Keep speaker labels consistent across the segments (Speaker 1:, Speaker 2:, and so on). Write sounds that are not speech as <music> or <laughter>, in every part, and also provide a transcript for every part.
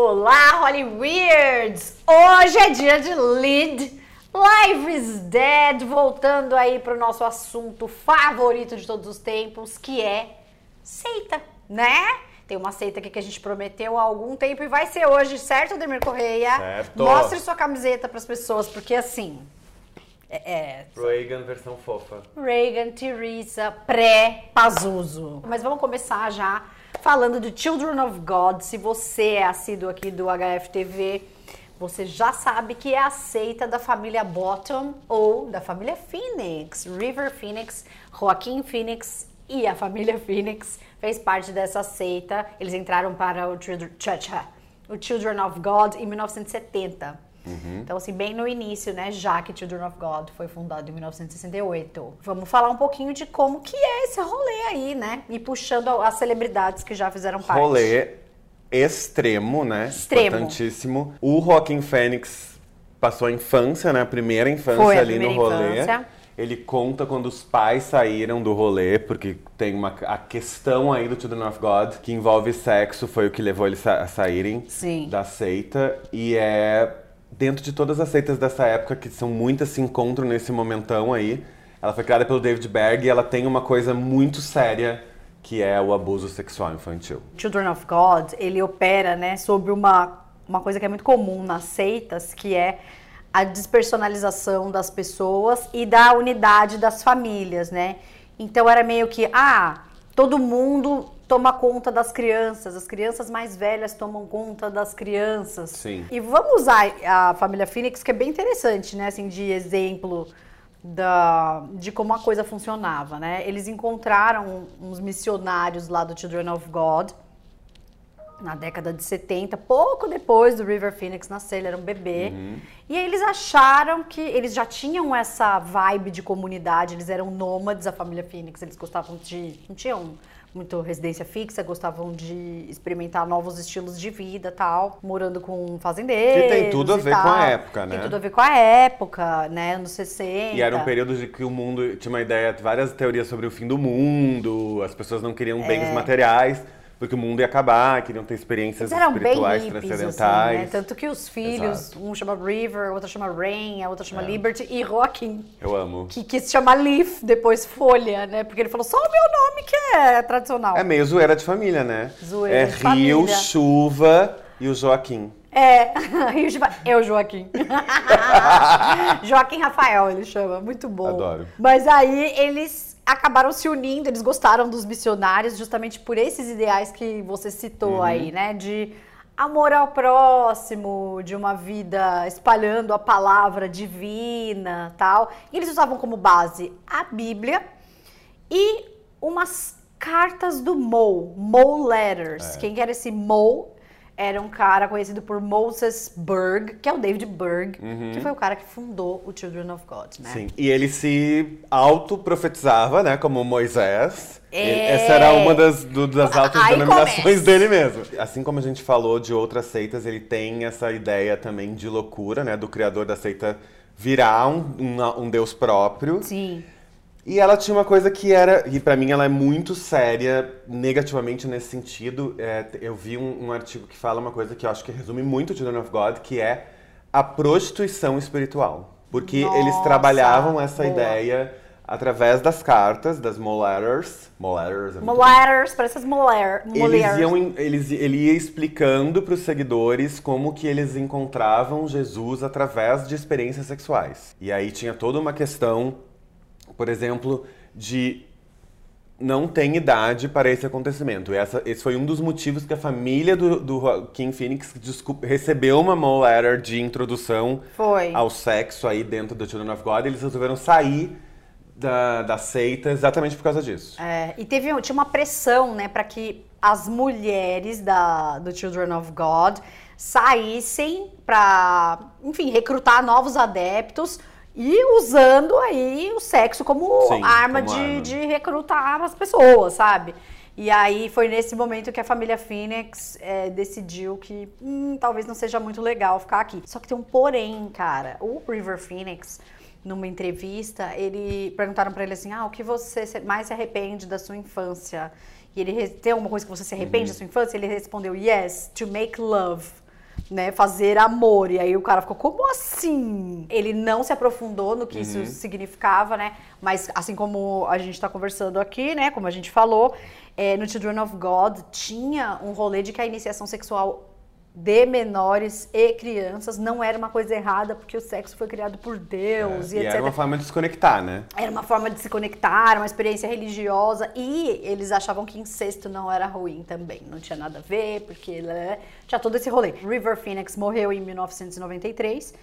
Speaker 1: Olá, Holly Weirds! Hoje é dia de lead. Life is Dead, voltando aí para o nosso assunto favorito de todos os tempos, que é seita, né? Tem uma seita aqui que a gente prometeu há algum tempo e vai ser hoje, certo, Demir Correia?
Speaker 2: Certo.
Speaker 1: Mostre sua camiseta para as pessoas, porque assim. É, é,
Speaker 2: Reagan versão fofa.
Speaker 1: Reagan, Teresa, pré-Pazuzu. Mas vamos começar já falando de Children of God. Se você é assíduo aqui do HFTV, você já sabe que é a seita da família Bottom ou da família Phoenix. River Phoenix, Joaquim Phoenix e a família <laughs> Phoenix fez parte dessa seita. Eles entraram para o o Children of God em 1970. Então, assim, bem no início, né? Já que Children of God foi fundado em 1968. Vamos falar um pouquinho de como que é esse rolê aí, né? E puxando as celebridades que já fizeram parte.
Speaker 2: Rolê extremo, né?
Speaker 1: Extremo.
Speaker 2: Importantíssimo. O Joaquim Fênix passou a infância, né? A primeira infância
Speaker 1: Foi
Speaker 2: ali
Speaker 1: primeira
Speaker 2: no rolê.
Speaker 1: infância.
Speaker 2: Ele conta quando os pais saíram do rolê, porque tem uma a questão aí do Children of God que envolve sexo, foi o que levou eles a saírem
Speaker 1: Sim.
Speaker 2: da seita. E é dentro de todas as seitas dessa época, que são muitas se encontram nesse momentão aí. Ela foi criada pelo David Berg e ela tem uma coisa muito séria que é o abuso sexual infantil.
Speaker 1: Children of God, ele opera, né, sobre uma, uma coisa que é muito comum nas seitas, que é a despersonalização das pessoas e da unidade das famílias, né? Então era meio que, ah, todo mundo toma conta das crianças, as crianças mais velhas tomam conta das crianças.
Speaker 2: Sim.
Speaker 1: E vamos usar a família Phoenix, que é bem interessante, né, assim, de exemplo da, de como a coisa funcionava, né? Eles encontraram uns missionários lá do Children of God na década de 70, pouco depois do River Phoenix nascer, ele era um bebê. E aí eles acharam que eles já tinham essa vibe de comunidade, eles eram nômades, a família Phoenix, eles gostavam de não tinham muito residência fixa, gostavam de experimentar novos estilos de vida, tal, morando com fazendeiros.
Speaker 2: Que tem tudo a ver com
Speaker 1: tal.
Speaker 2: a época, né?
Speaker 1: Tem tudo a ver com a época, né, anos 60.
Speaker 2: E era um período de que o mundo tinha uma ideia, várias teorias sobre o fim do mundo, as pessoas não queriam
Speaker 1: É.
Speaker 2: bens materiais, porque o mundo ia acabar, queriam ter experiências
Speaker 1: Eles eram bem
Speaker 2: espirituais
Speaker 1: hippies, assim,
Speaker 2: transcendentais.
Speaker 1: né? Tanto que os filhos,
Speaker 2: Exato.
Speaker 1: um chama River, outro chama Rain, a outra chama
Speaker 2: É.
Speaker 1: Liberty e Joaquim.
Speaker 2: Eu amo.
Speaker 1: Que quis chamar Leaf, depois Folha, né? Porque ele falou só o meu nome que é tradicional.
Speaker 2: É meio zoeira de família, né?
Speaker 1: Zoeira
Speaker 2: é
Speaker 1: de
Speaker 2: Rio,
Speaker 1: família.
Speaker 2: chuva e o Joaquim.
Speaker 1: É, <laughs> Rio de Va- eu, Joaquim. <laughs> Joaquim Rafael, ele chama, muito bom.
Speaker 2: Adoro.
Speaker 1: Mas aí eles acabaram se unindo, eles gostaram dos missionários justamente por esses ideais que você citou
Speaker 2: Uhum.
Speaker 1: aí, né? De amor ao próximo, de uma vida espalhando a palavra divina, tal. E eles usavam como base a Bíblia e umas cartas do Mo, Mo Letters.
Speaker 2: É.
Speaker 1: Quem que era esse Mo? Era um cara conhecido por Moses Berg, que é o David Berg, que foi o cara que fundou o Children of God, né?
Speaker 2: Uhum. Sim. E ele se autoprofetizava, né? Como Moisés.
Speaker 1: É.
Speaker 2: Essa era uma das, do- das
Speaker 1: Aí
Speaker 2: autodenominações
Speaker 1: começa.
Speaker 2: dele mesmo. Assim como a gente falou de outras seitas, ele tem essa ideia também de loucura, né? Do criador da seita virar um, um, um deus próprio.
Speaker 1: Sim.
Speaker 2: E ela tinha uma coisa que era, e pra mim ela é muito séria, negativamente nesse sentido. É, eu vi um, um artigo que fala uma coisa que eu acho que resume muito o Children of God, que é a prostituição espiritual. Porque eles
Speaker 1: Nossa,
Speaker 2: trabalhavam essa
Speaker 1: boa.
Speaker 2: ideia através das cartas, das Moletters. Moletters é muito
Speaker 1: Mo Letters, parece as Moler.
Speaker 2: eles iam, eles, ele ia explicando para os seguidores como que eles encontravam Jesus através de experiências sexuais. E aí tinha toda uma questão, por exemplo, de não tem idade para esse acontecimento. Essa, esse foi um dos motivos que a família do, do King Phoenix desculpa, recebeu uma Mo Letter de introdução
Speaker 1: Foi.
Speaker 2: ao sexo aí dentro do Children of God. Eles resolveram sair da, da seita exatamente por causa disso.
Speaker 1: É, e teve, tinha uma pressão, né, para que as mulheres da, do Children of God saíssem para, enfim, recrutar novos adeptos e usando aí o sexo como
Speaker 2: Sim,
Speaker 1: arma,
Speaker 2: como
Speaker 1: de,
Speaker 2: arma.
Speaker 1: de recrutar as pessoas, sabe? E aí foi nesse momento que a família Phoenix é, decidiu que hum, talvez não seja muito legal ficar aqui. Só que tem um porém, cara. O River Phoenix, numa entrevista, ele perguntaram pra ele assim: "Ah, o que você mais se arrepende da sua infância?" E ele tem alguma coisa que você se arrepende da sua infância? Ele respondeu: "Yes, to make love." Né, fazer amor. E aí o cara ficou, como assim? Ele não se aprofundou no que isso significava, né? Mas assim como a gente tá conversando aqui, né, como a gente falou, é, no Children of God tinha um rolê de que a iniciação sexual de menores e crianças não era uma coisa errada, porque o sexo foi criado por Deus
Speaker 2: É,
Speaker 1: e,
Speaker 2: e
Speaker 1: etc.
Speaker 2: era uma forma de se conectar, né?
Speaker 1: Era uma forma de se conectar, uma experiência religiosa. E eles achavam que incesto não era ruim também. Não tinha nada a ver, porque né, tinha todo esse rolê. River Phoenix morreu em 1993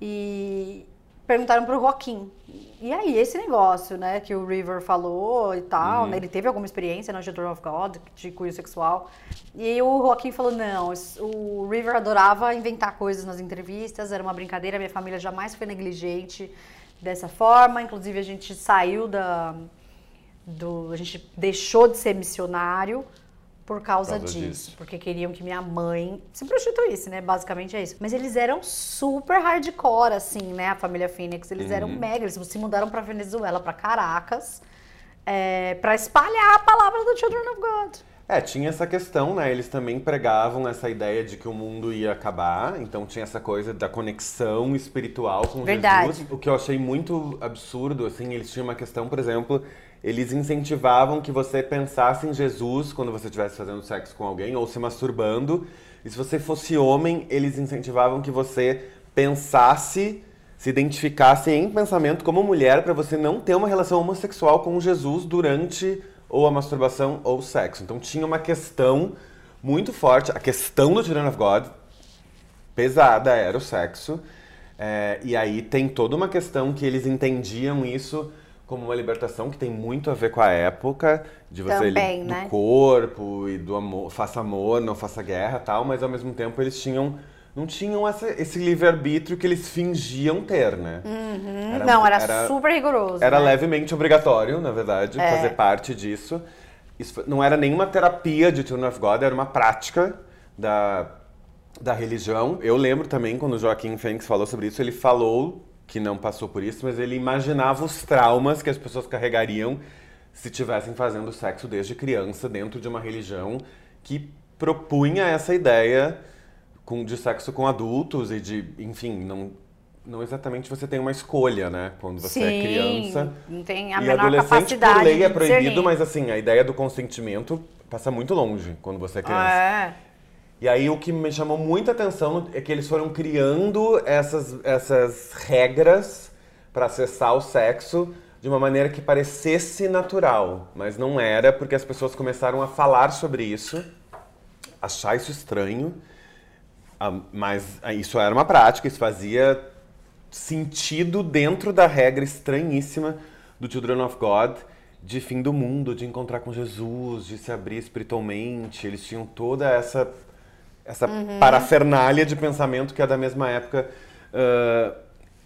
Speaker 1: e perguntaram pro Joaquim. E aí, esse negócio, né, que o River falou e tal, né, ele teve alguma experiência no Children of God, de cunho sexual. E o Joaquim falou, não, o River adorava inventar coisas nas entrevistas, era uma brincadeira, minha família jamais foi negligente dessa forma. Inclusive, a gente saiu da... Do, a gente deixou de ser missionário por causa,
Speaker 2: Por causa
Speaker 1: disso,
Speaker 2: disso.
Speaker 1: porque queriam que minha mãe se prostituísse, né? Basicamente é isso. Mas eles eram super hardcore, assim, né? A família Phoenix, eles eram
Speaker 2: Uhum.
Speaker 1: mega. Eles se mudaram pra Venezuela, pra Caracas, é, para espalhar a palavra do Children of God.
Speaker 2: É, tinha essa questão, né? Eles também pregavam essa ideia de que o mundo ia acabar, então tinha essa coisa da conexão espiritual com
Speaker 1: Verdade.
Speaker 2: Jesus. O que eu achei muito absurdo, assim, eles tinham uma questão, por exemplo, eles incentivavam que você pensasse em Jesus quando você estivesse fazendo sexo com alguém ou se masturbando. E se você fosse homem, eles incentivavam que você pensasse, se identificasse em pensamento como mulher para você não ter uma relação homossexual com Jesus durante ou a masturbação ou o sexo. Então tinha uma questão muito forte, a questão do Children of God pesada era o sexo. É, e aí tem toda uma questão que eles entendiam isso como uma libertação que tem muito a ver com a época, de você
Speaker 1: Também,
Speaker 2: do
Speaker 1: né?
Speaker 2: corpo e do amor, faça amor, não faça guerra tal, mas ao mesmo tempo eles tinham não tinham essa- esse livre-arbítrio que eles fingiam ter, né? Era-
Speaker 1: não, era,
Speaker 2: era-
Speaker 1: super rigoroso.
Speaker 2: Era
Speaker 1: né?
Speaker 2: levemente obrigatório, na verdade,
Speaker 1: É.
Speaker 2: fazer parte disso. Isso não era nenhuma terapia de Children of God, era uma prática da, da religião. Eu lembro também, quando o Joaquim Fênix falou sobre isso, ele falou que não passou por isso, mas ele imaginava os traumas que as pessoas carregariam se estivessem fazendo sexo desde criança dentro de uma religião que propunha essa ideia com, de sexo com adultos e de, enfim, não, não exatamente você tem uma escolha, né? Quando você
Speaker 1: Sim,
Speaker 2: é criança.
Speaker 1: Não tem a
Speaker 2: e
Speaker 1: menor
Speaker 2: adolescente,
Speaker 1: capacidade
Speaker 2: por lei, é proibido, mas assim, a ideia do consentimento passa muito longe quando você é criança.
Speaker 1: É.
Speaker 2: E aí o que me chamou muita atenção é que eles foram criando essas, essas regras para acessar o sexo de uma maneira que parecesse natural, mas não era, porque as pessoas começaram a falar sobre isso, achar isso estranho, ah, mas ah, isso era uma prática, isso fazia sentido dentro da regra estranhíssima do Children of God de fim do mundo, de encontrar com Jesus, de se abrir espiritualmente. Eles tinham toda essa essa parafernália de pensamento que é da mesma época ah,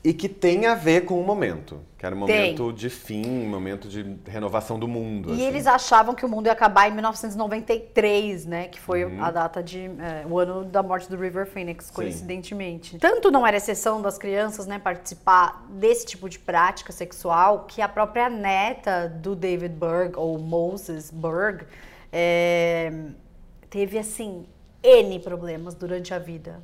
Speaker 2: e que tem a ver com o momento, que era um
Speaker 1: Tem.
Speaker 2: momento de fim, um momento de renovação do mundo.
Speaker 1: E
Speaker 2: assim.
Speaker 1: eles achavam que o mundo ia acabar em 1993, né? Que foi
Speaker 2: Uhum.
Speaker 1: a data de. é, o ano da morte do River Phoenix, coincidentemente. Tanto não era exceção das crianças, né, participar desse tipo de prática sexual, que a própria neta do David Berg, ou Moses Berg, é, teve assim. N problemas durante a vida.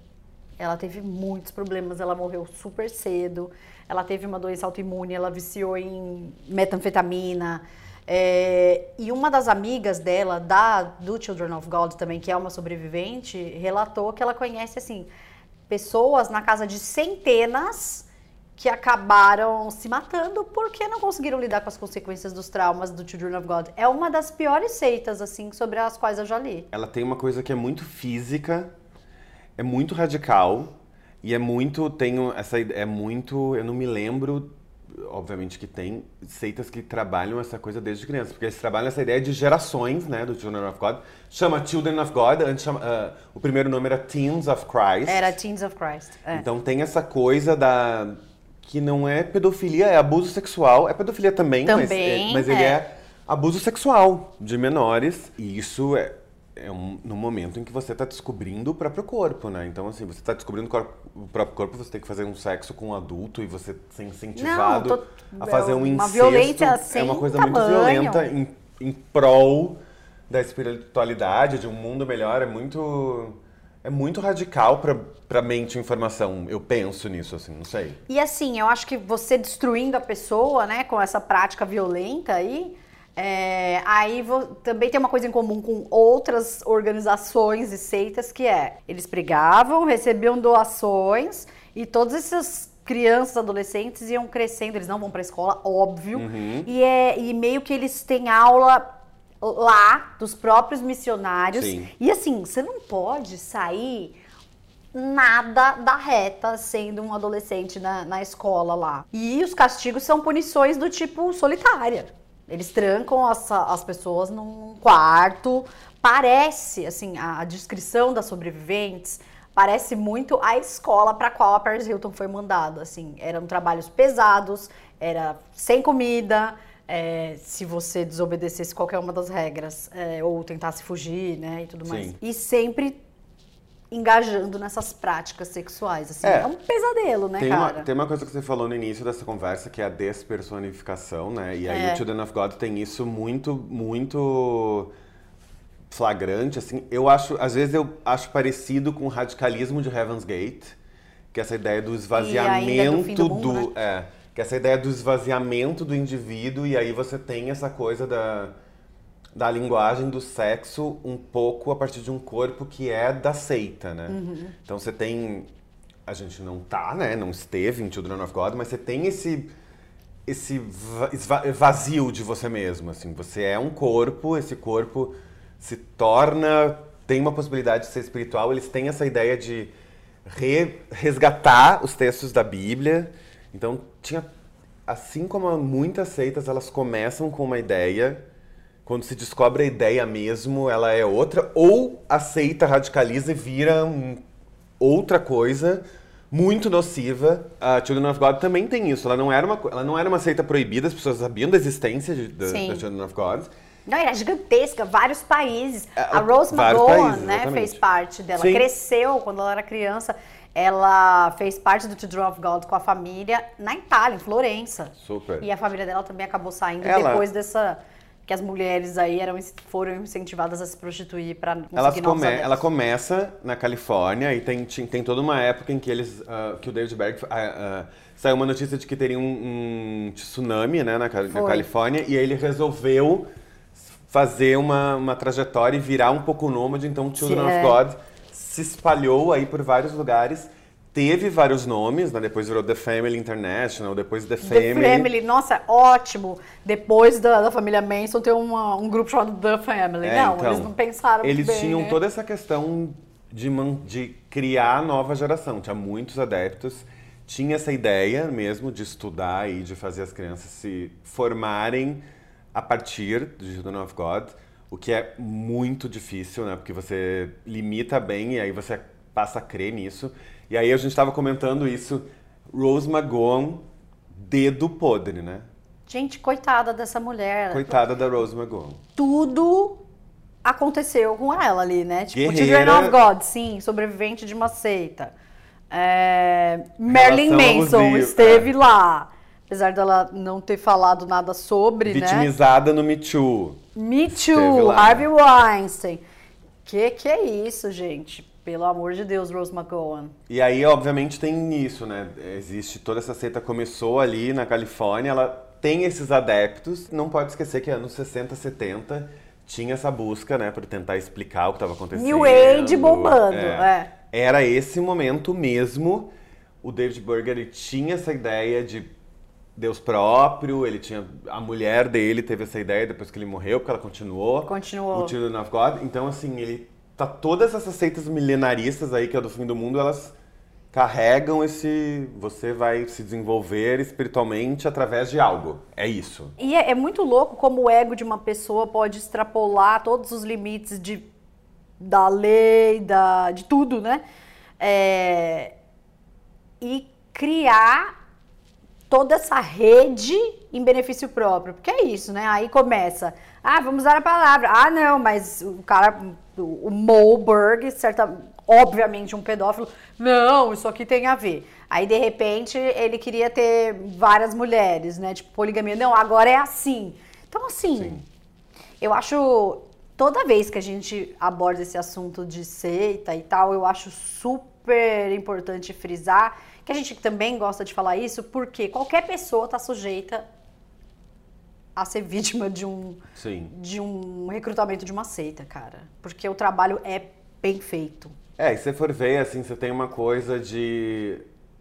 Speaker 1: Ela teve muitos problemas, ela morreu super cedo, ela teve uma doença autoimune, ela viciou em metanfetamina. é, e uma das amigas dela, da, do Children of God também, que é uma sobrevivente, relatou que ela conhece, assim, pessoas na casa de centenas que acabaram se matando porque não conseguiram lidar com as consequências dos traumas do Children of God. É uma das piores seitas, assim, sobre as quais eu já li.
Speaker 2: ela tem uma coisa que é muito física, é muito radical e é muito tenho essa é muito, eu não me lembro, obviamente que tem seitas que trabalham essa coisa desde criança, porque eles trabalham essa ideia de gerações, né, do Children of God. Chama Children of God, antes chama, ah, o primeiro nome era Teens of Christ.
Speaker 1: Era Teens of Christ. É.
Speaker 2: Então tem essa coisa da que não é pedofilia, é abuso sexual. É pedofilia também, mas,
Speaker 1: Também,
Speaker 2: é- mas ele
Speaker 1: é.
Speaker 2: é abuso sexual de menores. E isso é, é um, no momento em que você está descobrindo o próprio corpo, né? Então, assim, você está descobrindo o, corpo- o próprio corpo, você tem que fazer um sexo com um adulto e você ser incentivado
Speaker 1: Não, tô-
Speaker 2: a fazer um
Speaker 1: é uma
Speaker 2: incesto.
Speaker 1: violência
Speaker 2: é
Speaker 1: sem
Speaker 2: uma coisa muito
Speaker 1: tamanho.
Speaker 2: violenta em, em prol da espiritualidade, de um mundo melhor. É muito... é muito radical pra, pra mente informação. Eu penso nisso, assim, não sei.
Speaker 1: E assim, eu acho que você destruindo a pessoa, né, com essa prática violenta aí, é, aí também tem uma coisa em comum com outras organizações e seitas que é eles pregavam, recebiam doações e todas essas crianças, adolescentes iam crescendo, eles não vão para a escola, óbvio,
Speaker 2: Uhum.
Speaker 1: e, é, e meio que eles têm aula lá dos próprios missionários.
Speaker 2: Sim.
Speaker 1: E assim, você não pode sair nada da reta sendo um adolescente na, na escola lá. E os castigos são punições do tipo solitária. Eles trancam as, as pessoas num quarto. Parece, assim, a, a descrição das sobreviventes parece muito a escola para qual a Paris Hilton foi mandada. Assim, eram trabalhos pesados, era sem comida. É, se você desobedecesse qualquer uma das regras é, ou tentasse fugir, né, e tudo mais.
Speaker 2: Sim.
Speaker 1: E sempre engajando nessas práticas sexuais, assim.
Speaker 2: É.
Speaker 1: É, um pesadelo, né,
Speaker 2: Tem
Speaker 1: cara?
Speaker 2: uma, tem uma coisa que você falou no início dessa conversa, que é a despersonificação, né? E aí
Speaker 1: É.
Speaker 2: o Children of God tem isso muito, muito flagrante, assim. Eu acho, às vezes eu acho parecido com o radicalismo de Heaven's Gate, que é essa ideia do esvaziamento
Speaker 1: fim do mundo, né?
Speaker 2: é, que é essa ideia do esvaziamento do indivíduo e aí você tem essa coisa da da linguagem do sexo um pouco a partir de um corpo que é da seita, né?
Speaker 1: Uhum.
Speaker 2: Então você tem a gente não tá, né? Não esteve em Children of God, mas você tem esse esse vazio de você mesmo, assim. Você é um corpo, esse corpo se torna tem uma possibilidade de ser espiritual. Eles têm essa ideia de re- resgatar os textos da Bíblia. Então tinha assim como muitas seitas, elas começam com uma ideia quando se descobre a ideia mesmo, ela é outra, ou a seita radicaliza e vira um- outra coisa muito nociva. A Children of God também tem isso. Ela não era uma, ela não era uma seita proibida, as pessoas sabiam da existência de, da, da Children of God.
Speaker 1: Não, era gigantesca, vários países.
Speaker 2: É,
Speaker 1: a Rose McGowan, né,
Speaker 2: exatamente.
Speaker 1: fez parte dela.
Speaker 2: Sim.
Speaker 1: Cresceu quando ela era criança. Ela fez parte do Children of God com a família na Itália, em Florença.
Speaker 2: Super.
Speaker 1: E a família dela também acabou saindo
Speaker 2: Ela-
Speaker 1: depois dessa que as mulheres aí eram foram incentivadas a se prostituir para conseguir
Speaker 2: come, ela começa na Califórnia e tem, tem toda uma época em que eles. ah, que o David Berg. ah, ah, saiu uma notícia de que teria um, um tsunami né, na, na. Califórnia e aí ele resolveu fazer uma, uma trajetória e virar um pouco nômade. Então, Children
Speaker 1: é.
Speaker 2: of God se espalhou aí por vários lugares. Teve vários nomes, né? Depois virou The Family International, depois The
Speaker 1: The
Speaker 2: Family.
Speaker 1: Family, nossa, ótimo. Depois da, da família Manson tem uma- um grupo chamado The Family.
Speaker 2: É,
Speaker 1: não,
Speaker 2: então,
Speaker 1: eles não pensaram
Speaker 2: Eles
Speaker 1: bem,
Speaker 2: tinham
Speaker 1: né?
Speaker 2: toda essa questão de, de criar a nova geração. Tinha muitos adeptos. Tinha essa ideia mesmo de estudar e de fazer as crianças se formarem a partir de Children of God, o que é muito difícil, né? Porque você limita bem e aí você passa a crer nisso. E aí a gente estava comentando isso, Rose McGowan, dedo podre, né?
Speaker 1: Gente, coitada dessa mulher.
Speaker 2: Coitada da Rose McGowan.
Speaker 1: Tudo aconteceu com ela ali, né? Tipo,
Speaker 2: Guerreira.
Speaker 1: Children of God, sim, sobrevivente de uma seita. É, Marilyn
Speaker 2: Relação
Speaker 1: Manson
Speaker 2: abusiva,
Speaker 1: esteve
Speaker 2: é.
Speaker 1: lá. Apesar dela não ter falado nada sobre, né?
Speaker 2: Vitimizada no Me Too.
Speaker 1: Me Too. Harvey Weinstein. Que que é isso, gente? Pelo amor de Deus, Rose McGowan.
Speaker 2: E aí, obviamente, tem isso, né? Existe toda essa seita começou ali na Califórnia, ela tem esses adeptos. Não pode esquecer que anos 60, 70 tinha essa busca, né, por tentar explicar o que estava acontecendo.
Speaker 1: New Age bombando, é.
Speaker 2: Era esse momento mesmo. O David Berger ele tinha essa ideia de Deus próprio, ele tinha a mulher dele teve essa ideia depois que ele morreu, porque ela continuou.
Speaker 1: Continuou.
Speaker 2: O Children of God. Então, assim, ele tá todas essas seitas milenaristas aí que é do fim do mundo, elas carregam esse você vai se desenvolver espiritualmente através de algo. É isso.
Speaker 1: E é, é muito louco como o ego de uma pessoa pode extrapolar todos os limites de, da lei, da, de tudo, né? É, e criar toda essa rede em benefício próprio. Porque é isso, né? Aí começa, ah, vamos usar a palavra. Ah, não, mas o cara, o, Moberg, certa, obviamente um pedófilo, não, isso aqui tem a ver. Aí, de repente, ele queria ter várias mulheres, né? Tipo, poligamia. Não, agora é assim. Então, assim,
Speaker 2: Sim.
Speaker 1: eu acho toda vez que a gente aborda esse assunto de seita e tal, eu acho super importante frisar que a gente também gosta de falar isso, porque qualquer pessoa está sujeita a ser vítima de um,
Speaker 2: Sim.
Speaker 1: de um recrutamento de uma seita, cara. Porque o trabalho é bem feito.
Speaker 2: É, e se for ver, assim, você tem uma coisa de.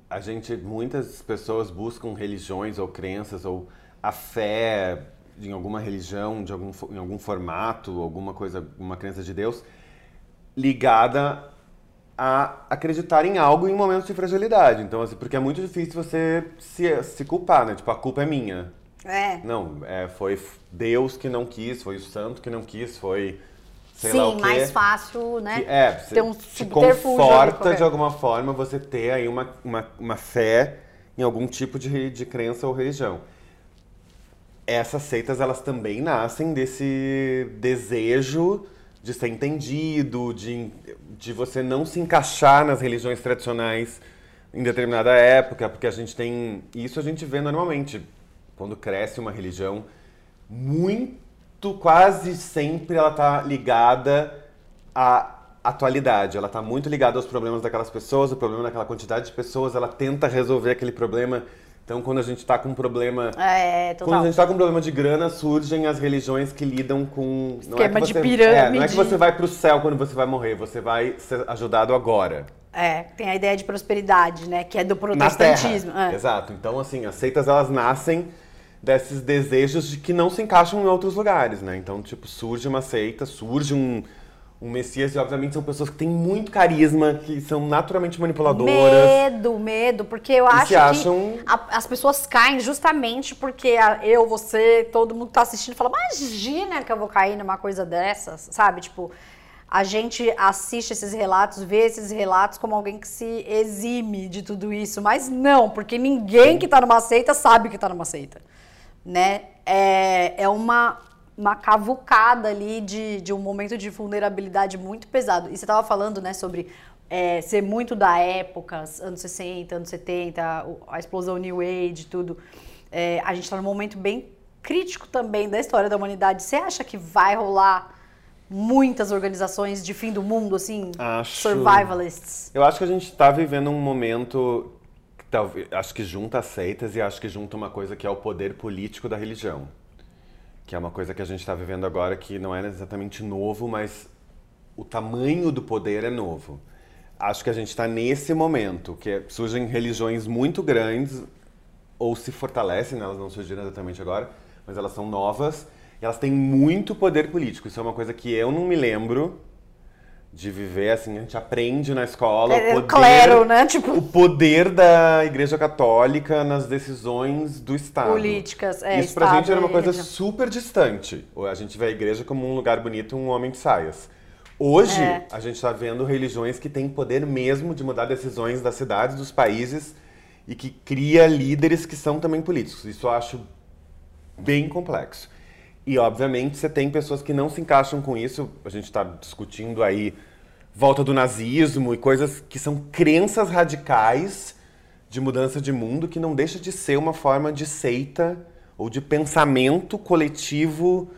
Speaker 2: A gente, muitas pessoas buscam religiões ou crenças ou a fé em alguma religião, de algum, em algum formato, alguma coisa, uma crença de Deus, ligada a acreditar em algo em momentos de fragilidade. Então, assim, porque é muito difícil você se, se culpar, né? Tipo, a culpa é minha.
Speaker 1: É.
Speaker 2: Não, é, foi Deus que não quis, foi o santo que não quis, foi sei lá o
Speaker 1: Sim,
Speaker 2: quê.
Speaker 1: mais fácil, né?
Speaker 2: Que, é,
Speaker 1: Ter um
Speaker 2: te conforta de alguma forma você ter aí uma, uma, uma fé em algum tipo de, de crença ou religião. Essas seitas, elas também nascem desse desejo de ser entendido, de, de você não se encaixar nas religiões tradicionais em determinada época, porque a gente tem... Isso a gente vê normalmente. Quando cresce uma religião, muito, quase sempre ela tá ligada à atualidade. Ela tá muito ligada aos problemas daquelas pessoas, o problema daquela quantidade de pessoas, ela tenta resolver aquele problema. Então, quando a gente tá com um problema
Speaker 1: É,
Speaker 2: quando a
Speaker 1: total.
Speaker 2: gente tá com problema de grana, surgem as religiões que lidam com. Não
Speaker 1: Esquema
Speaker 2: que
Speaker 1: de
Speaker 2: você,
Speaker 1: pirâmide.
Speaker 2: É, não é que você vai pro céu quando você vai morrer, você vai ser ajudado agora.
Speaker 1: É, tem a ideia de prosperidade, né? Que é do protestantismo. É.
Speaker 2: Exato. Então, assim, as seitas elas nascem desses desejos de que não se encaixam em outros lugares, né? Então, tipo, surge uma seita, surge um, um messias, e obviamente são pessoas que têm muito carisma, que são naturalmente manipuladoras.
Speaker 1: Medo, medo, porque eu acho
Speaker 2: acham-
Speaker 1: que a- as pessoas caem justamente porque a- eu, você, todo mundo que tá assistindo fala, imagina que eu vou cair numa coisa dessas, sabe? Tipo, a gente assiste esses relatos, vê esses relatos como alguém que se exime de tudo isso, mas não, porque ninguém que tá numa seita sabe que tá numa seita, né? É, é uma, uma cavucada ali de, de um momento de vulnerabilidade muito pesado. E você tava falando, né, sobre é, ser muito da época, anos 60, anos 70, o- a explosão New Age, tudo. É, a gente tá num momento bem crítico também da história da humanidade. Você acha que vai rolar muitas organizações de fim do mundo, assim,
Speaker 2: Acho.
Speaker 1: survivalists?
Speaker 2: Eu acho que a gente está vivendo um momento que talvez, acho que junta as seitas e acho que junta uma coisa que é o poder político da religião. Que é uma coisa que a gente está vivendo agora que não é exatamente novo, mas o tamanho do poder é novo. Acho que a gente está nesse momento, que surgem religiões muito grandes, ou se fortalecem, né? elas não surgiram exatamente agora, mas elas são novas, e elas têm muito poder político. Isso é uma coisa que eu não me lembro de viver, assim, a gente aprende na escola
Speaker 1: É,
Speaker 2: o poder,
Speaker 1: clero, né? Tipo-
Speaker 2: o poder da Igreja Católica nas decisões do Estado.
Speaker 1: Políticas, é,
Speaker 2: Isso pra
Speaker 1: Estado
Speaker 2: gente era uma coisa
Speaker 1: religião.
Speaker 2: super distante. A gente vê a igreja como um lugar bonito, um homem de saias. Hoje,
Speaker 1: É.
Speaker 2: a gente está vendo religiões que têm poder mesmo de mudar decisões das cidades, dos países e que cria líderes que são também políticos. Isso eu acho bem complexo. E, obviamente, você tem pessoas que não se encaixam com isso. A gente está discutindo aí volta do nazismo e coisas que são crenças radicais de mudança de mundo que não deixa de ser uma forma de seita ou de pensamento coletivo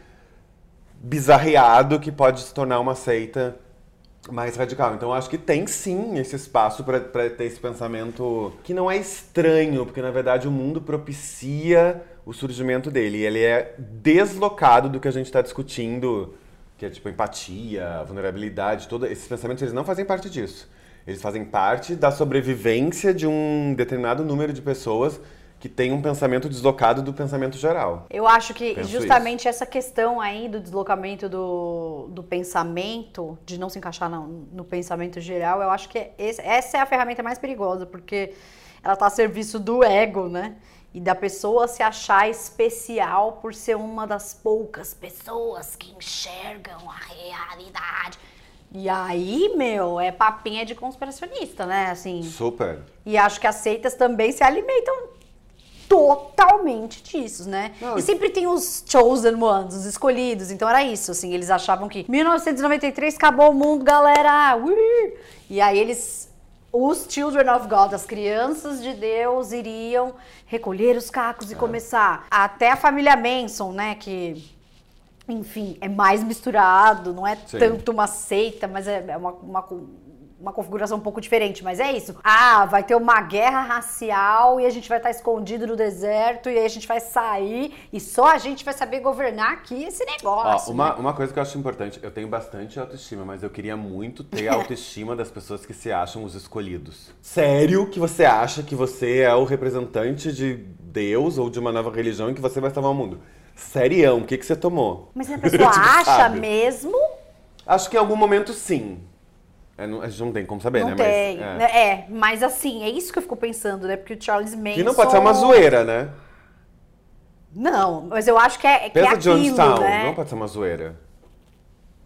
Speaker 2: bizarreado que pode se tornar uma seita mais radical. Então acho que tem sim esse espaço para ter esse pensamento que não é estranho, porque na verdade o mundo propicia o surgimento dele. E ele é deslocado do que a gente está discutindo, que é tipo empatia, vulnerabilidade, todos esses pensamentos eles não fazem parte disso. Eles fazem parte da sobrevivência de um determinado número de pessoas que tem um pensamento deslocado do pensamento geral.
Speaker 1: Eu acho que
Speaker 2: Penso
Speaker 1: justamente essa questão aí do deslocamento do, do pensamento, de não se encaixar no, no pensamento geral, eu acho que é esse- essa é a ferramenta mais perigosa, porque ela está a serviço do ego, né? E da pessoa se achar especial por ser uma das poucas pessoas que enxergam a realidade. E aí, meu, é papinha de conspiracionista, né? Assim,
Speaker 2: Super.
Speaker 1: e acho que as seitas também se alimentam totalmente disso, né?
Speaker 2: Não,
Speaker 1: e sempre tem os chosen ones, os escolhidos. Então era isso, assim, eles achavam que 1993 acabou o mundo, galera. Ui! E aí eles os children of God, as crianças de Deus iriam recolher os cacos
Speaker 2: É.
Speaker 1: e começar. Até a família Manson, né, que enfim, é mais misturado, não é
Speaker 2: Sim.
Speaker 1: tanto uma seita, mas é, é uma, uma, uma configuração um pouco diferente. Mas é isso. Ah, vai ter uma guerra racial e a gente vai estar escondido no deserto e aí a gente vai sair e só a gente vai saber governar aqui esse
Speaker 2: Ó,
Speaker 1: negócio.
Speaker 2: uma,
Speaker 1: né?
Speaker 2: uma coisa que eu acho importante, eu tenho bastante autoestima, mas eu queria muito ter a <laughs> autoestima das pessoas que se acham os escolhidos. Sério que você acha que você é o representante de Deus ou de uma nova religião e que você vai salvar o mundo? Serião, o que, que você tomou?
Speaker 1: Mas a pessoa <laughs>
Speaker 2: Tipo,
Speaker 1: acha
Speaker 2: sabe?
Speaker 1: mesmo?
Speaker 2: Acho que em algum momento sim. É, não- a gente não tem como saber,
Speaker 1: não
Speaker 2: né?
Speaker 1: tem.
Speaker 2: Mas, é.
Speaker 1: né? É, mas assim, é isso que eu fico pensando, né? Porque o Charles Manson...
Speaker 2: Que não pode ser uma zoeira, né?
Speaker 1: Não, mas eu acho que é, que é
Speaker 2: Pensa
Speaker 1: aquilo,
Speaker 2: Jonestown,
Speaker 1: né?
Speaker 2: não pode ser uma zoeira.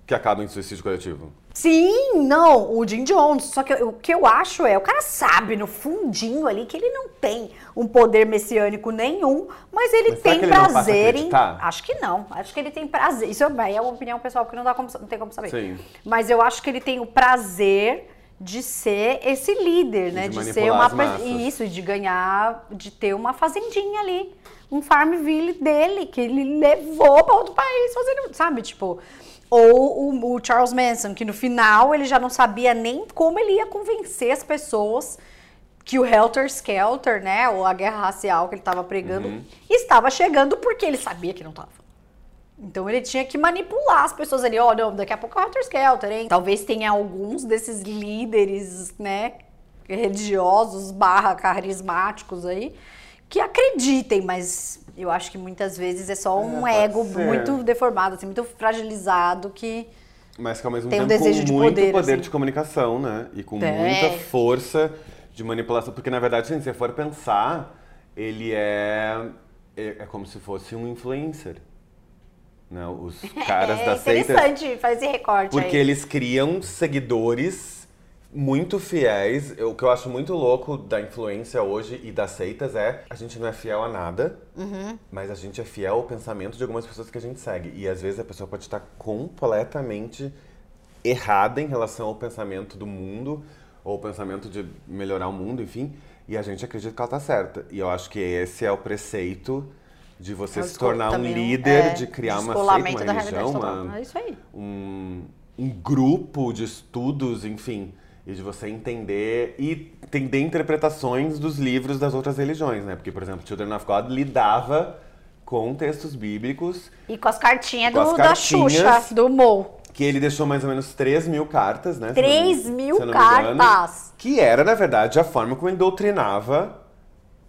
Speaker 2: Que acaba em suicídio coletivo.
Speaker 1: Sim, não, o Jim Jones. Só que eu- o que eu acho é, o cara sabe no fundinho ali que ele não tem um poder messiânico nenhum, mas ele
Speaker 2: Mas
Speaker 1: tem
Speaker 2: que ele
Speaker 1: prazer em. Acho que não. Acho que ele tem prazer. Isso é é uma opinião pessoal que não, dá como, não tem como saber.
Speaker 2: Sim.
Speaker 1: Mas eu acho que ele tem o prazer de ser esse líder, né?
Speaker 2: de
Speaker 1: De, ser uma isso, e de ganhar, de ter uma fazendinha ali, um Farmville dele que ele levou para outro país fazendo, sabe, tipo, ou o, o Charles Manson que no final ele já não sabia nem como ele ia convencer as pessoas que o Helter Skelter, né, ou a guerra racial que ele estava pregando,
Speaker 2: Uhum.
Speaker 1: estava chegando porque ele sabia que não estava. Então ele tinha que manipular as pessoas ali, ó, não, daqui a pouco é o Helter Skelter, hein? Talvez tenha alguns desses líderes, né, religiosos barra carismáticos aí, que acreditem, mas eu acho que muitas vezes é só um
Speaker 2: pode
Speaker 1: ego
Speaker 2: ser.
Speaker 1: muito deformado, assim, muito fragilizado que...
Speaker 2: Mas que ao mesmo
Speaker 1: Tem um
Speaker 2: tempo
Speaker 1: desejo
Speaker 2: com
Speaker 1: de
Speaker 2: muito
Speaker 1: poder,
Speaker 2: poder
Speaker 1: assim.
Speaker 2: de comunicação, né? E com
Speaker 1: É.
Speaker 2: muita força de manipulação. Porque, na verdade, se você for pensar, ele é, é, é como se fosse um influencer. Né? Os <laughs> caras
Speaker 1: é
Speaker 2: da seita.
Speaker 1: interessante fazer esse recorte
Speaker 2: Porque
Speaker 1: aí.
Speaker 2: eles criam seguidores muito fiéis. O que eu acho muito louco da influência hoje e das seitas é a gente não é fiel a nada,
Speaker 1: Uhum.
Speaker 2: mas a gente é fiel ao pensamento de algumas pessoas que a gente segue. E às vezes a pessoa pode estar completamente errada em relação ao pensamento do mundo, ou o pensamento de melhorar o mundo, enfim, e a gente acredita que ela tá certa. E eu acho que esse é o preceito de você
Speaker 1: É
Speaker 2: se tornar um líder,
Speaker 1: é,
Speaker 2: de criar uma seita, uma religião, uma,
Speaker 1: É isso aí.
Speaker 2: um, um grupo de estudos, enfim, e de você entender e entender interpretações dos livros das outras religiões, né? Porque, por exemplo, Children of God lidava com textos bíblicos
Speaker 1: E com as cartinhas
Speaker 2: Com
Speaker 1: do,
Speaker 2: as
Speaker 1: da
Speaker 2: cartinhas.
Speaker 1: Xuxa, do Mo.
Speaker 2: que ele deixou mais ou menos 3 mil cartas, né? se
Speaker 1: 3
Speaker 2: não
Speaker 1: mil
Speaker 2: me engano,
Speaker 1: cartas.
Speaker 2: que era, na verdade, a forma como ele doutrinava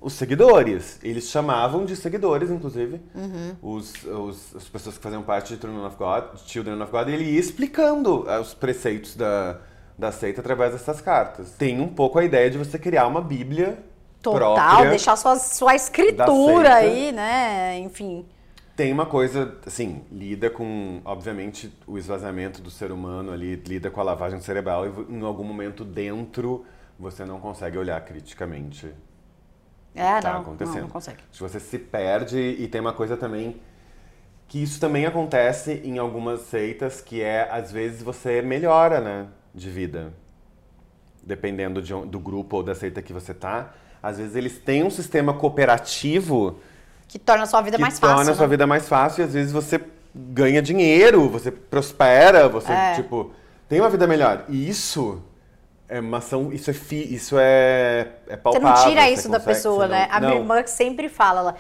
Speaker 2: os seguidores. Eles chamavam de seguidores, inclusive,
Speaker 1: Uhum.
Speaker 2: os, os- as pessoas que faziam parte de Children of God, Children of God, e ele ia explicando eh, os preceitos da, da seita através dessas cartas. Tem um pouco a ideia de você criar uma bíblia
Speaker 1: Total, deixar sua, sua escritura aí, né? Enfim.
Speaker 2: Tem uma coisa, assim, lida com, obviamente, o esvaziamento do ser humano ali, lida com a lavagem cerebral e em algum momento dentro você não consegue olhar criticamente
Speaker 1: É,
Speaker 2: tá
Speaker 1: não,
Speaker 2: acontecendo.
Speaker 1: não, não consegue.
Speaker 2: Você se perde e tem uma coisa também que isso também acontece em algumas seitas, que é às vezes você melhora, né, de vida. Dependendo de do grupo ou da seita que você tá. Às vezes eles têm um sistema cooperativo
Speaker 1: Que torna a sua vida mais
Speaker 2: torna
Speaker 1: fácil.
Speaker 2: a sua
Speaker 1: né?
Speaker 2: vida mais fácil e às vezes você ganha dinheiro, você prospera, você,
Speaker 1: É.
Speaker 2: tipo, tem uma vida melhor. E isso é uma ação, isso é, fi, isso é, é
Speaker 1: Você
Speaker 2: palpável.
Speaker 1: não tira isso da
Speaker 2: consegue-
Speaker 1: pessoa,
Speaker 2: você
Speaker 1: né?
Speaker 2: não-
Speaker 1: A minha
Speaker 2: não.
Speaker 1: irmã que sempre fala, ela,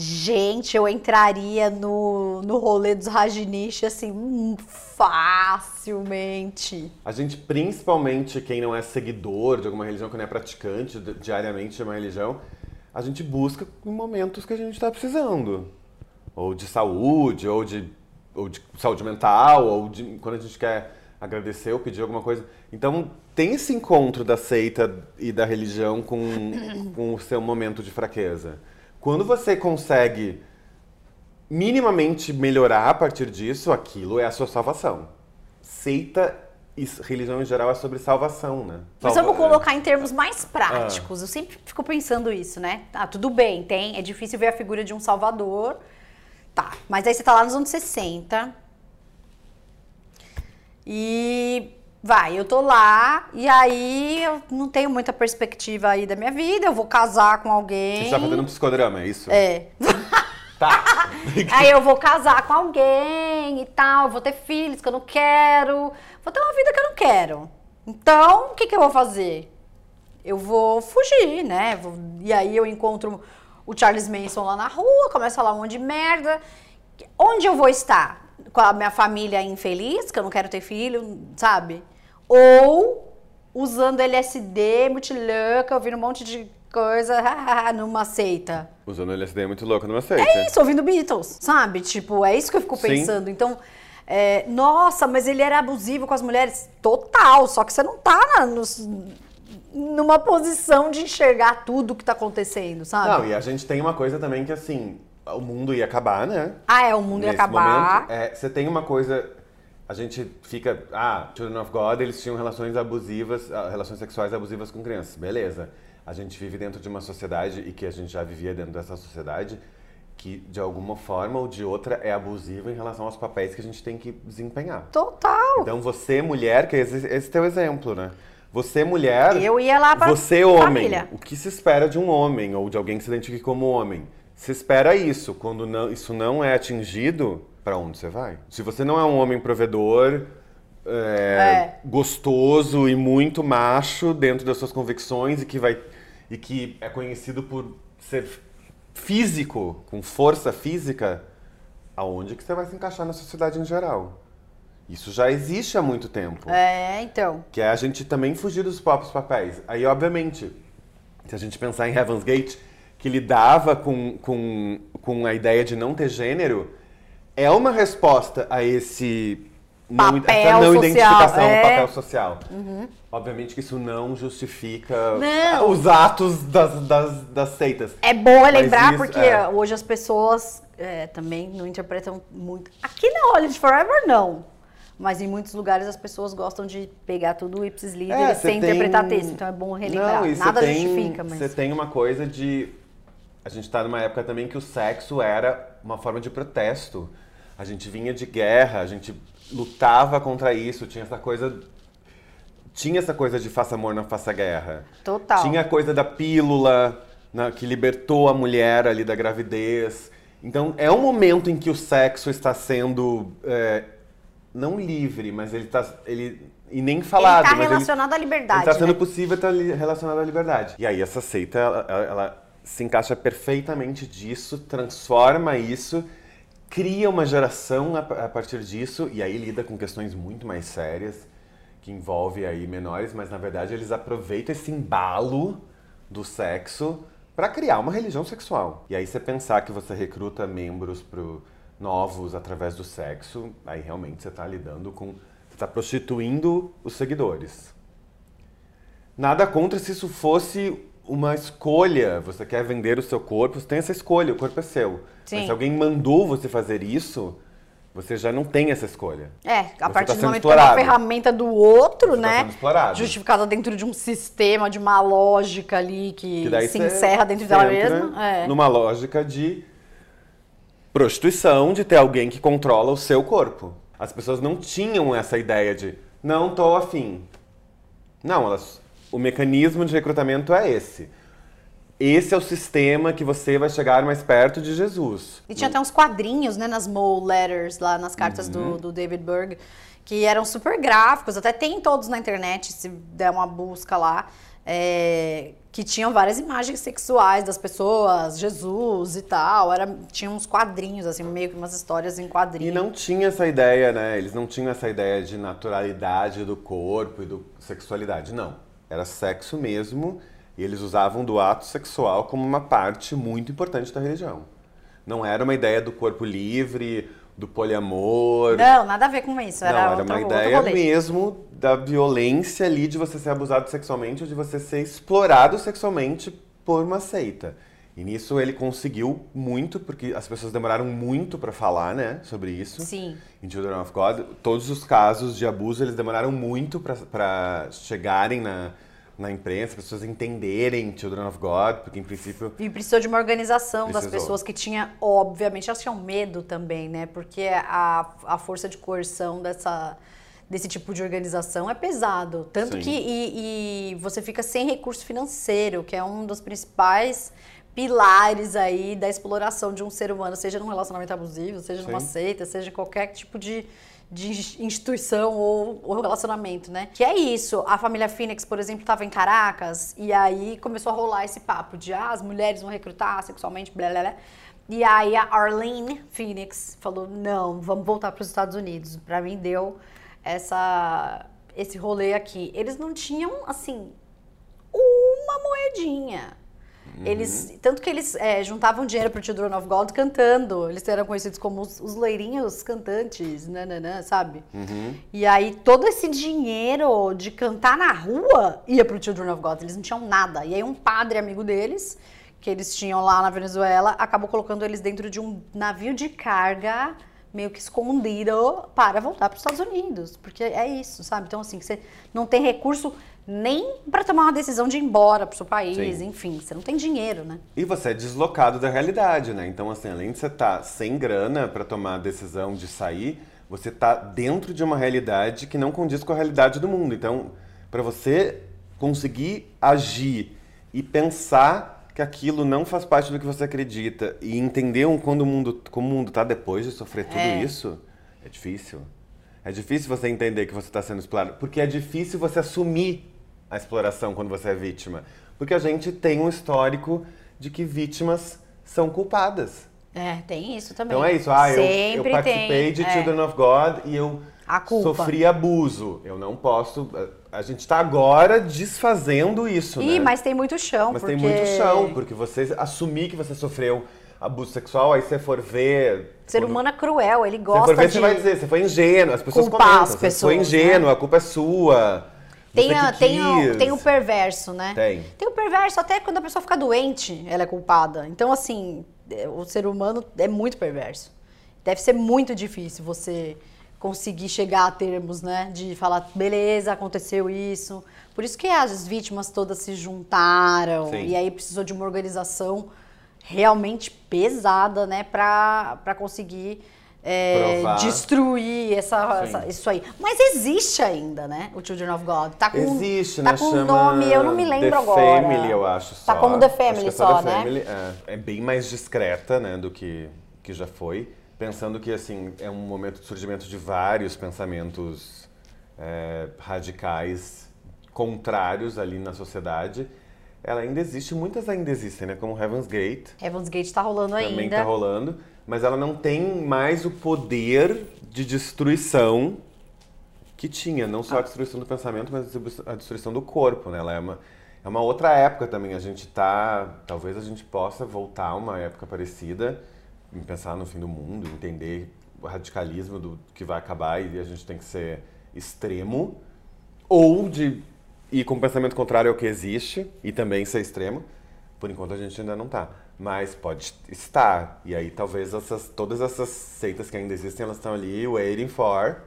Speaker 1: gente, eu entraria no, no rolê dos Rajinish assim, hum, facilmente.
Speaker 2: A gente, principalmente quem não é seguidor de alguma religião, que não é praticante di- diariamente de uma religião, a gente busca em momentos que a gente está precisando. Ou de saúde, ou de, ou de saúde mental, ou de, quando a gente quer agradecer ou pedir alguma coisa. Então, tem esse encontro da seita e da religião com, com o seu momento de fraqueza. Quando você consegue minimamente melhorar a partir disso, aquilo é a sua salvação. Seita e religião em geral é sobre salvação, né?
Speaker 1: Mas
Speaker 2: Salva-
Speaker 1: vamos colocar em termos mais práticos. Eu sempre fico pensando isso, né? Ah, tudo bem, tem. É difícil ver a figura de um salvador. Tá. Mas aí você tá lá nos anos 60. E vai, eu tô lá, e aí eu não tenho muita perspectiva aí da minha vida, eu vou casar com alguém.
Speaker 2: Você está fazendo um psicodrama, é isso?
Speaker 1: É. <laughs>
Speaker 2: Tá. <laughs>
Speaker 1: Aí eu vou casar com alguém e tal, vou ter filhos que eu não quero, vou ter uma vida que eu não quero. Então, o que, que eu vou fazer? Eu vou fugir, né? E aí eu encontro o Charles Manson lá na rua, começa a falar um monte de merda. Onde eu vou estar? Com a minha família infeliz, que eu não quero ter filho, sabe? Ou usando LSD, muito louca, ouvindo um monte de coisa numa seita.
Speaker 2: Usando LSD é muito louco numa seita.
Speaker 1: É isso, ouvindo Beatles, sabe? Tipo, é isso que eu fico
Speaker 2: Sim.
Speaker 1: pensando. Então, é, nossa, mas ele era abusivo com as mulheres. Total, só que você não tá nos- numa posição de enxergar tudo que tá acontecendo, sabe?
Speaker 2: Não, e a gente tem uma coisa também que assim, o mundo ia acabar, né?
Speaker 1: Ah, é, o mundo ia
Speaker 2: Nesse
Speaker 1: acabar.
Speaker 2: momento, é, você tem uma coisa. A gente fica. Ah, Children of God, eles tinham relações abusivas, ah, relações sexuais abusivas com crianças. Beleza. A gente vive dentro de uma sociedade e que a gente já vivia dentro dessa sociedade que, de alguma forma ou de outra, é abusiva em relação aos papéis que a gente tem que desempenhar.
Speaker 1: Total.
Speaker 2: Então, você, mulher, que esse, esse teu exemplo, né? Você, mulher.
Speaker 1: Eu ia lá pra
Speaker 2: Você, homem.
Speaker 1: família.
Speaker 2: O que se espera de um homem ou de alguém que se identifique como homem? Se espera isso. Quando não- isso não é atingido, pra onde você vai? Se você não é um homem provedor, é,
Speaker 1: É.
Speaker 2: gostoso e muito macho dentro das suas convicções e que vai e que é conhecido por ser físico, com força física, aonde que você vai se encaixar na sociedade em geral? Isso já existe há muito tempo.
Speaker 1: É, então.
Speaker 2: Que é a gente também fugir dos próprios papéis. Aí, obviamente, se a gente pensar em Heaven's Gate, que lidava com, com, com a ideia de não ter gênero, é uma resposta a esse não,
Speaker 1: Papel
Speaker 2: essa não
Speaker 1: social,
Speaker 2: identificação,
Speaker 1: é.
Speaker 2: papel social. Obviamente que isso não justifica
Speaker 1: Não.
Speaker 2: os atos das, das, das seitas.
Speaker 1: É bom lembrar
Speaker 2: isso,
Speaker 1: porque
Speaker 2: é.
Speaker 1: hoje as pessoas é, também não interpretam muito. Aqui na Hollywood Forever, não. Mas em muitos lugares as pessoas gostam de pegar tudo ipsis
Speaker 2: É, você
Speaker 1: sem
Speaker 2: tem-
Speaker 1: interpretar texto. Então é bom relembrar.
Speaker 2: Não,
Speaker 1: Nada
Speaker 2: tem-
Speaker 1: justifica, mas.
Speaker 2: Você tem uma coisa de. A gente tá numa época também que o sexo era uma forma de protesto. A gente vinha de guerra, a gente lutava contra isso, tinha essa coisa. Tinha essa coisa de faça amor, não faça guerra.
Speaker 1: Total.
Speaker 2: Tinha a coisa da pílula, né, que libertou a mulher ali da gravidez. Então, é um momento em que o sexo está sendo. é, não livre, mas ele está. Ele, e nem falado.
Speaker 1: Ele tá
Speaker 2: mas ele-
Speaker 1: relacionado à liberdade.
Speaker 2: Está sendo
Speaker 1: né?
Speaker 2: possível estar li- relacionado à liberdade. E aí essa seita, ela- ela se encaixa perfeitamente disso, transforma isso, cria uma geração a, a partir disso, e aí lida com questões muito mais sérias, que envolve aí menores, mas na verdade eles aproveitam esse embalo do sexo para criar uma religião sexual. E aí você pensar que você recruta membros pro novos através do sexo, aí realmente você está lidando com você está prostituindo os seguidores. Nada contra se isso fosse uma escolha. Você quer vender o seu corpo, você tem essa escolha, o corpo é seu.
Speaker 1: Sim.
Speaker 2: Mas se alguém mandou você fazer isso, você já não tem essa escolha.
Speaker 1: É, a
Speaker 2: Você
Speaker 1: partir
Speaker 2: tá
Speaker 1: do momento que é uma
Speaker 2: explorado.
Speaker 1: ferramenta do outro,
Speaker 2: Você tá
Speaker 1: né?
Speaker 2: explorado.
Speaker 1: Justificada dentro de um sistema, de uma lógica ali que,
Speaker 2: Que
Speaker 1: se encerra dentro dela mesma. É.
Speaker 2: Numa lógica de prostituição, de ter alguém que controla o seu corpo. As pessoas não tinham essa ideia de não tô afim. Não, elas, o mecanismo de recrutamento é esse. Esse é o sistema que você vai chegar mais perto de Jesus.
Speaker 1: E tinha até uns quadrinhos, né, nas Mole Letters, lá nas cartas
Speaker 2: Uhum.
Speaker 1: do, do David Berg, que eram super gráficos, até tem todos na internet, se der uma busca lá, é, que tinham várias imagens sexuais das pessoas, Jesus e tal. Era, tinha uns quadrinhos, assim, meio que umas histórias em
Speaker 2: E
Speaker 1: quadrinhos.
Speaker 2: não tinha essa ideia, né? Eles não tinham essa ideia de naturalidade do corpo e do sexualidade. Não. Era sexo mesmo. E eles usavam do ato sexual como uma parte muito importante da religião. Não era uma ideia do corpo livre, do poliamor.
Speaker 1: Não, nada a ver com isso. Era,
Speaker 2: Não, era uma ideia mesmo da violência ali de você ser abusado sexualmente ou de você ser explorado sexualmente por uma seita. E nisso ele conseguiu muito, porque as pessoas demoraram muito pra falar, né, sobre isso.
Speaker 1: Sim.
Speaker 2: Em Children of God, todos os casos de abuso eles demoraram muito pra chegarem na, na imprensa, as pessoas entenderem Children of God, porque em princípio
Speaker 1: E precisou de uma organização das
Speaker 2: Precisou.
Speaker 1: pessoas que tinha, obviamente, elas tinham medo também, né? Porque a, a força de coerção dessa, desse tipo de organização é pesado. Tanto
Speaker 2: Sim.
Speaker 1: que e, e você fica sem recurso financeiro, que é um dos principais pilares aí da exploração de um ser humano, seja num relacionamento abusivo, seja numa
Speaker 2: Sim.
Speaker 1: seita, seja em qualquer tipo de, de instituição ou, ou relacionamento, né? Que é isso. A família Phoenix, por exemplo, estava em Caracas e aí começou a rolar esse papo de ah, as mulheres vão recrutar sexualmente, blá blá blá. E aí a Arlene Phoenix falou: não, vamos voltar para os Estados Unidos. Para mim deu essa esse rolê aqui. Eles não tinham assim uma moedinha. Eles, tanto que eles é, juntavam dinheiro pro Children of God cantando. Eles eram conhecidos como os, os loirinhos cantantes, nananã, sabe? E aí todo esse dinheiro de cantar na rua ia pro Children of God. Eles não tinham nada. E aí um padre amigo deles, que eles tinham lá na Venezuela, acabou colocando eles dentro de um navio de carga meio que escondido para voltar para os Estados Unidos, porque é isso, sabe? Então assim, você não tem recurso nem para tomar uma decisão de ir embora para o seu país,
Speaker 2: Sim.
Speaker 1: enfim, você não tem dinheiro, né?
Speaker 2: E você é deslocado da realidade, né? Então, assim, além de você estar sem grana para tomar a decisão de sair, você tá dentro de uma realidade que não condiz com a realidade do mundo. Então, para você conseguir agir e pensar que aquilo não faz parte do que você acredita e entender quando o mundo, como o mundo tá depois de sofrer tudo
Speaker 1: É.
Speaker 2: isso, é difícil. É difícil você entender que você está sendo explorado, porque é difícil você assumir a exploração quando você é vítima. Porque a gente tem um histórico de que vítimas são culpadas.
Speaker 1: É, tem isso também.
Speaker 2: Então é isso, ah, eu, eu participei
Speaker 1: tem,
Speaker 2: de
Speaker 1: é.
Speaker 2: Children of God e eu sofri abuso. Eu não posso. A gente está agora desfazendo isso,
Speaker 1: Ih,
Speaker 2: né?
Speaker 1: mas tem muito chão,
Speaker 2: Mas
Speaker 1: porque...
Speaker 2: tem muito chão, porque você assumir que você sofreu abuso sexual, aí você for ver.
Speaker 1: O ser humano é cruel, ele
Speaker 2: Você
Speaker 1: gosta
Speaker 2: for ver,
Speaker 1: de...
Speaker 2: você vai dizer, você foi ingênuo, as pessoas
Speaker 1: culpar
Speaker 2: comentam,
Speaker 1: as
Speaker 2: você
Speaker 1: pessoas,
Speaker 2: foi ingênuo,
Speaker 1: né?
Speaker 2: a culpa é sua.
Speaker 1: Tem, a- tem, o, tem o perverso, né?
Speaker 2: Tem.
Speaker 1: Tem o perverso até quando a pessoa fica doente, ela é culpada. Então, assim, é, o ser humano é muito perverso. Deve ser muito difícil você conseguir chegar a termos, né? De falar, beleza, aconteceu isso. Por isso que as vítimas todas se juntaram.
Speaker 2: Sim.
Speaker 1: E aí precisou de uma organização realmente pesada, né? Pra conseguir... é, destruir essa, essa- isso aí. Mas existe ainda, né? O Children of God. Tá com,
Speaker 2: Existe,
Speaker 1: tá
Speaker 2: né?
Speaker 1: com um
Speaker 2: Chama
Speaker 1: nome, eu não me lembro
Speaker 2: The
Speaker 1: agora.
Speaker 2: Family, eu acho só.
Speaker 1: Tá como The
Speaker 2: Acho
Speaker 1: Family
Speaker 2: é
Speaker 1: só,
Speaker 2: The
Speaker 1: né?
Speaker 2: Family, é, é bem mais discreta, né, do que, que já foi. Pensando que, assim, é um momento de surgimento de vários pensamentos é, radicais contrários ali na sociedade. Ela ainda existe, muitas ainda existem, né? Como Heaven's Gate,
Speaker 1: Heaven's Gate tá rolando
Speaker 2: também
Speaker 1: ainda.
Speaker 2: tá rolando, mas ela não tem mais o poder de destruição que tinha, não
Speaker 1: Ah.
Speaker 2: só a destruição do pensamento, mas a destruição do corpo, né? Ela é uma, é uma outra época também, a gente tá, talvez a gente possa voltar a uma época parecida, pensar no fim do mundo, entender o radicalismo do que vai acabar e a gente tem que ser extremo, ou de ir com o pensamento contrário ao que existe e também ser extremo. Por enquanto a gente ainda não tá. Mas pode estar. E aí talvez essas, todas essas seitas que ainda existem, elas estão ali waiting for.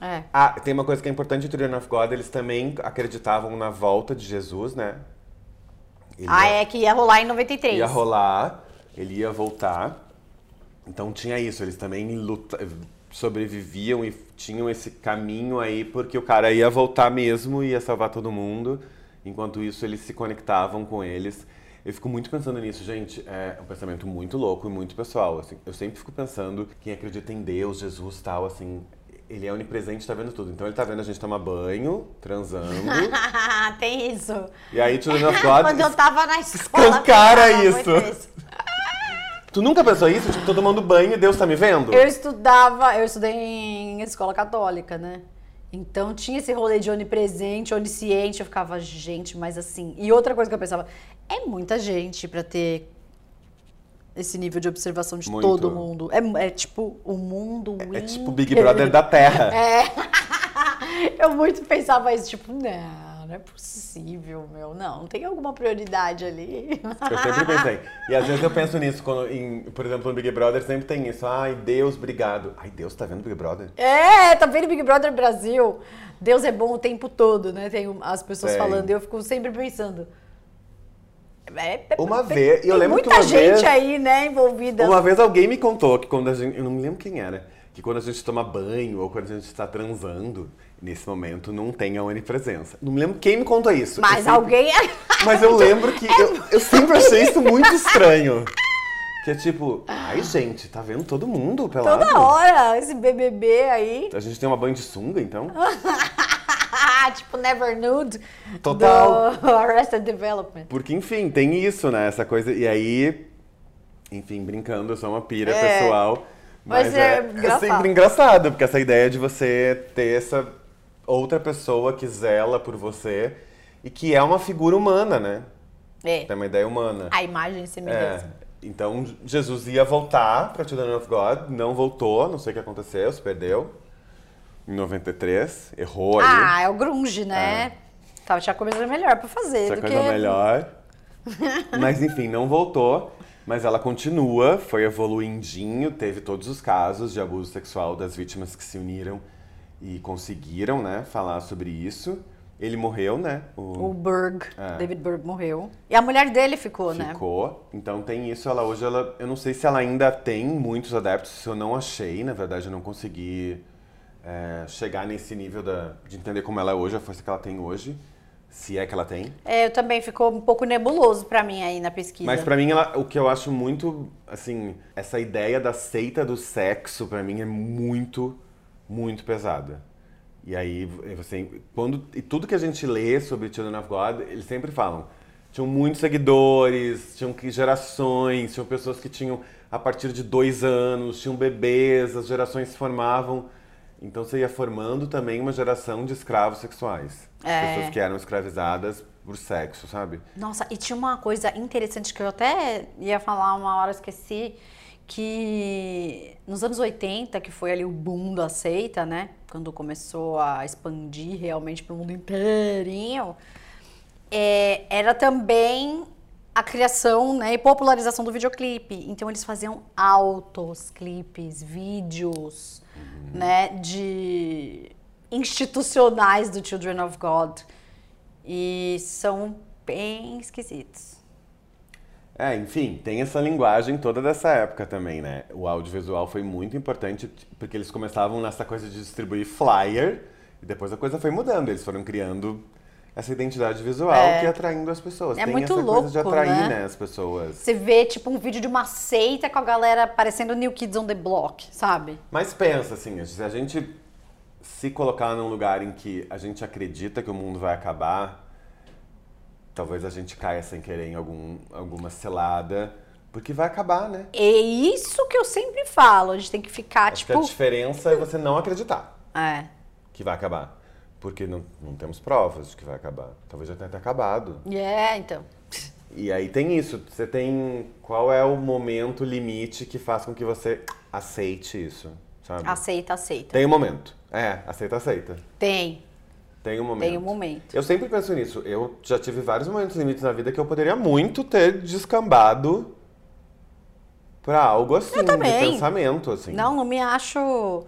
Speaker 1: É.
Speaker 2: Ah, tem uma coisa que é importante em Children of God, eles também acreditavam na volta de Jesus, né? Ele
Speaker 1: Ah,
Speaker 2: ia-
Speaker 1: é que ia rolar em 93.
Speaker 2: ia rolar, ele ia voltar. Então tinha isso, eles também luta, sobreviviam e tinham esse caminho aí porque o cara ia voltar mesmo e ia salvar todo mundo. Enquanto isso, eles se conectavam com eles. Eu fico muito pensando nisso, gente. É um pensamento muito louco e muito pessoal. assim. eu sempre fico pensando quem acredita em Deus, Jesus, tal, assim. Ele é onipresente, tá vendo tudo. Então ele tá vendo a gente tomar banho, transando. <laughs>
Speaker 1: Tem isso.
Speaker 2: e aí, Children of God
Speaker 1: Quando eu tava na escola.
Speaker 2: escancara
Speaker 1: pensava
Speaker 2: isso. Tu nunca pensou isso? Tipo, tô tomando banho e Deus tá me vendo?
Speaker 1: Eu estudava, eu estudei em escola católica, né? Então tinha esse rolê de onipresente, onisciente, eu ficava, gente, mas assim. E outra coisa que eu pensava, é muita gente pra ter esse nível de observação de
Speaker 2: Muito.
Speaker 1: todo mundo. É, é tipo o mundo
Speaker 2: É tipo o. Big Brother da Terra. <laughs>
Speaker 1: É. <laughs> Eu muito pensava isso, tipo, não, não é possível, meu. Não, tem alguma prioridade ali.
Speaker 2: Eu sempre pensei. E às vezes eu penso nisso, quando, em, por exemplo, no Big Brother sempre tem isso. Ai, Deus, obrigado. Ai, Deus tá vendo Big Brother?
Speaker 1: É, tá vendo Big Brother Brasil? Deus é bom o tempo todo, né? Tem as pessoas falando e eu fico sempre pensando. É, é-
Speaker 2: Uma
Speaker 1: tem-
Speaker 2: vez- eu lembro que
Speaker 1: muita gente
Speaker 2: vez-
Speaker 1: aí, né, envolvida.
Speaker 2: Uma vez alguém me contou que quando a gente. Eu não me lembro quem era. Que quando a gente toma banho ou quando a gente está transando, nesse momento não tem a onipresença. Não me lembro quem me contou isso.
Speaker 1: Mas
Speaker 2: sempre-
Speaker 1: alguém. <laughs>
Speaker 2: Mas eu lembro que eu, eu sempre achei isso muito estranho. Que é tipo, ai gente, tá vendo todo mundo pelado?
Speaker 1: Toda hora, esse BBB aí.
Speaker 2: A gente tem uma banho de sunga, então? <laughs> <laughs>
Speaker 1: tipo Never Nude.
Speaker 2: Total.
Speaker 1: Do <laughs> Arrested Development.
Speaker 2: Porque, enfim, tem isso, né? Essa coisa. E aí, enfim, brincando, eu sou uma pira
Speaker 1: É.
Speaker 2: pessoal.
Speaker 1: Mas
Speaker 2: Mas,
Speaker 1: é
Speaker 2: é, é
Speaker 1: engraçado.
Speaker 2: sempre engraçado, porque essa ideia de você ter essa outra pessoa que zela por você e que é uma figura humana, né?
Speaker 1: É.
Speaker 2: Tem uma ideia humana.
Speaker 1: A imagem e
Speaker 2: É,
Speaker 1: semelhança.
Speaker 2: então Jesus ia voltar para Children of God, não voltou, não sei o que aconteceu, se perdeu. Em 93, errou ali.
Speaker 1: Ah, é o grunge, né? Tava, tinha coisa melhor pra fazer
Speaker 2: Essa
Speaker 1: do
Speaker 2: coisa
Speaker 1: que...
Speaker 2: melhor. <laughs> Mas enfim, não voltou. Mas ela continua, foi evoluindinho, teve todos os casos de abuso sexual das vítimas que se uniram e conseguiram, né, falar sobre isso. Ele morreu, né?
Speaker 1: O Berg,
Speaker 2: É.
Speaker 1: David Berg morreu. E a mulher dele ficou, né?
Speaker 2: Ficou. Então tem isso, ela hoje, ela, eu não sei se ela ainda tem muitos adeptos, se eu não achei, na verdade eu não consegui é, chegar nesse nível da, de entender como ela é hoje, a força que ela tem hoje, se é que ela tem.
Speaker 1: É, eu também ficou um pouco nebuloso pra mim aí na pesquisa.
Speaker 2: Mas pra mim, ela- o que eu acho muito, assim, essa ideia da seita do sexo, pra mim, é muito, muito pesada. E aí, você, quando, e tudo que a gente lê sobre Children of God, eles sempre falam, tinham muitos seguidores, tinham que- gerações, tinham pessoas que tinham a partir de dois anos, tinham bebês, as gerações se formavam. Então você ia formando também uma geração de escravos sexuais.
Speaker 1: É.
Speaker 2: Pessoas que eram escravizadas por sexo, sabe?
Speaker 1: Nossa, e tinha uma coisa interessante que eu até ia falar uma hora, esqueci, que nos anos 80, que foi ali o boom da seita, né? Quando começou a expandir realmente pro mundo inteirinho, é, era também a criação né, e popularização do videoclipe. Então eles faziam altos clipes, vídeos, né, de institucionais do Children of God. E são bem esquisitos.
Speaker 2: É, enfim, tem essa linguagem toda dessa época também, né? O audiovisual foi muito importante porque eles começavam nessa coisa de distribuir flyer e depois a coisa foi mudando. Eles foram criando essa identidade visual
Speaker 1: É.
Speaker 2: que ia atraindo as pessoas.
Speaker 1: É
Speaker 2: tem
Speaker 1: muito
Speaker 2: essa coisa de
Speaker 1: louco,
Speaker 2: atrair,
Speaker 1: né?
Speaker 2: né, as pessoas.
Speaker 1: Você vê, tipo, um vídeo de uma seita com a galera parecendo New Kids on the Block, sabe?
Speaker 2: Mas pensa assim, se a gente se colocar num lugar em que a gente acredita que o mundo vai acabar, talvez a gente caia sem querer em algum, alguma selada, porque vai acabar, né?
Speaker 1: É isso que eu sempre falo. A gente tem que ficar,
Speaker 2: Acho que
Speaker 1: tipo.
Speaker 2: a diferença é você não acreditar.
Speaker 1: É.
Speaker 2: que vai acabar. Porque não, não temos provas de que vai acabar. Talvez já tenha até acabado.
Speaker 1: É, então.
Speaker 2: E aí tem isso. Você tem. Qual é o momento limite que faz com que você aceite isso? Sabe?
Speaker 1: Aceita, aceita.
Speaker 2: Tem um momento. É, aceita, aceita.
Speaker 1: Tem.
Speaker 2: Tem um momento.
Speaker 1: Tem um momento.
Speaker 2: Eu sempre penso nisso. Eu já tive vários momentos limites na vida que eu poderia muito ter descambado pra algo assim,
Speaker 1: Eu também.
Speaker 2: de pensamento, assim.
Speaker 1: Não, não me acho.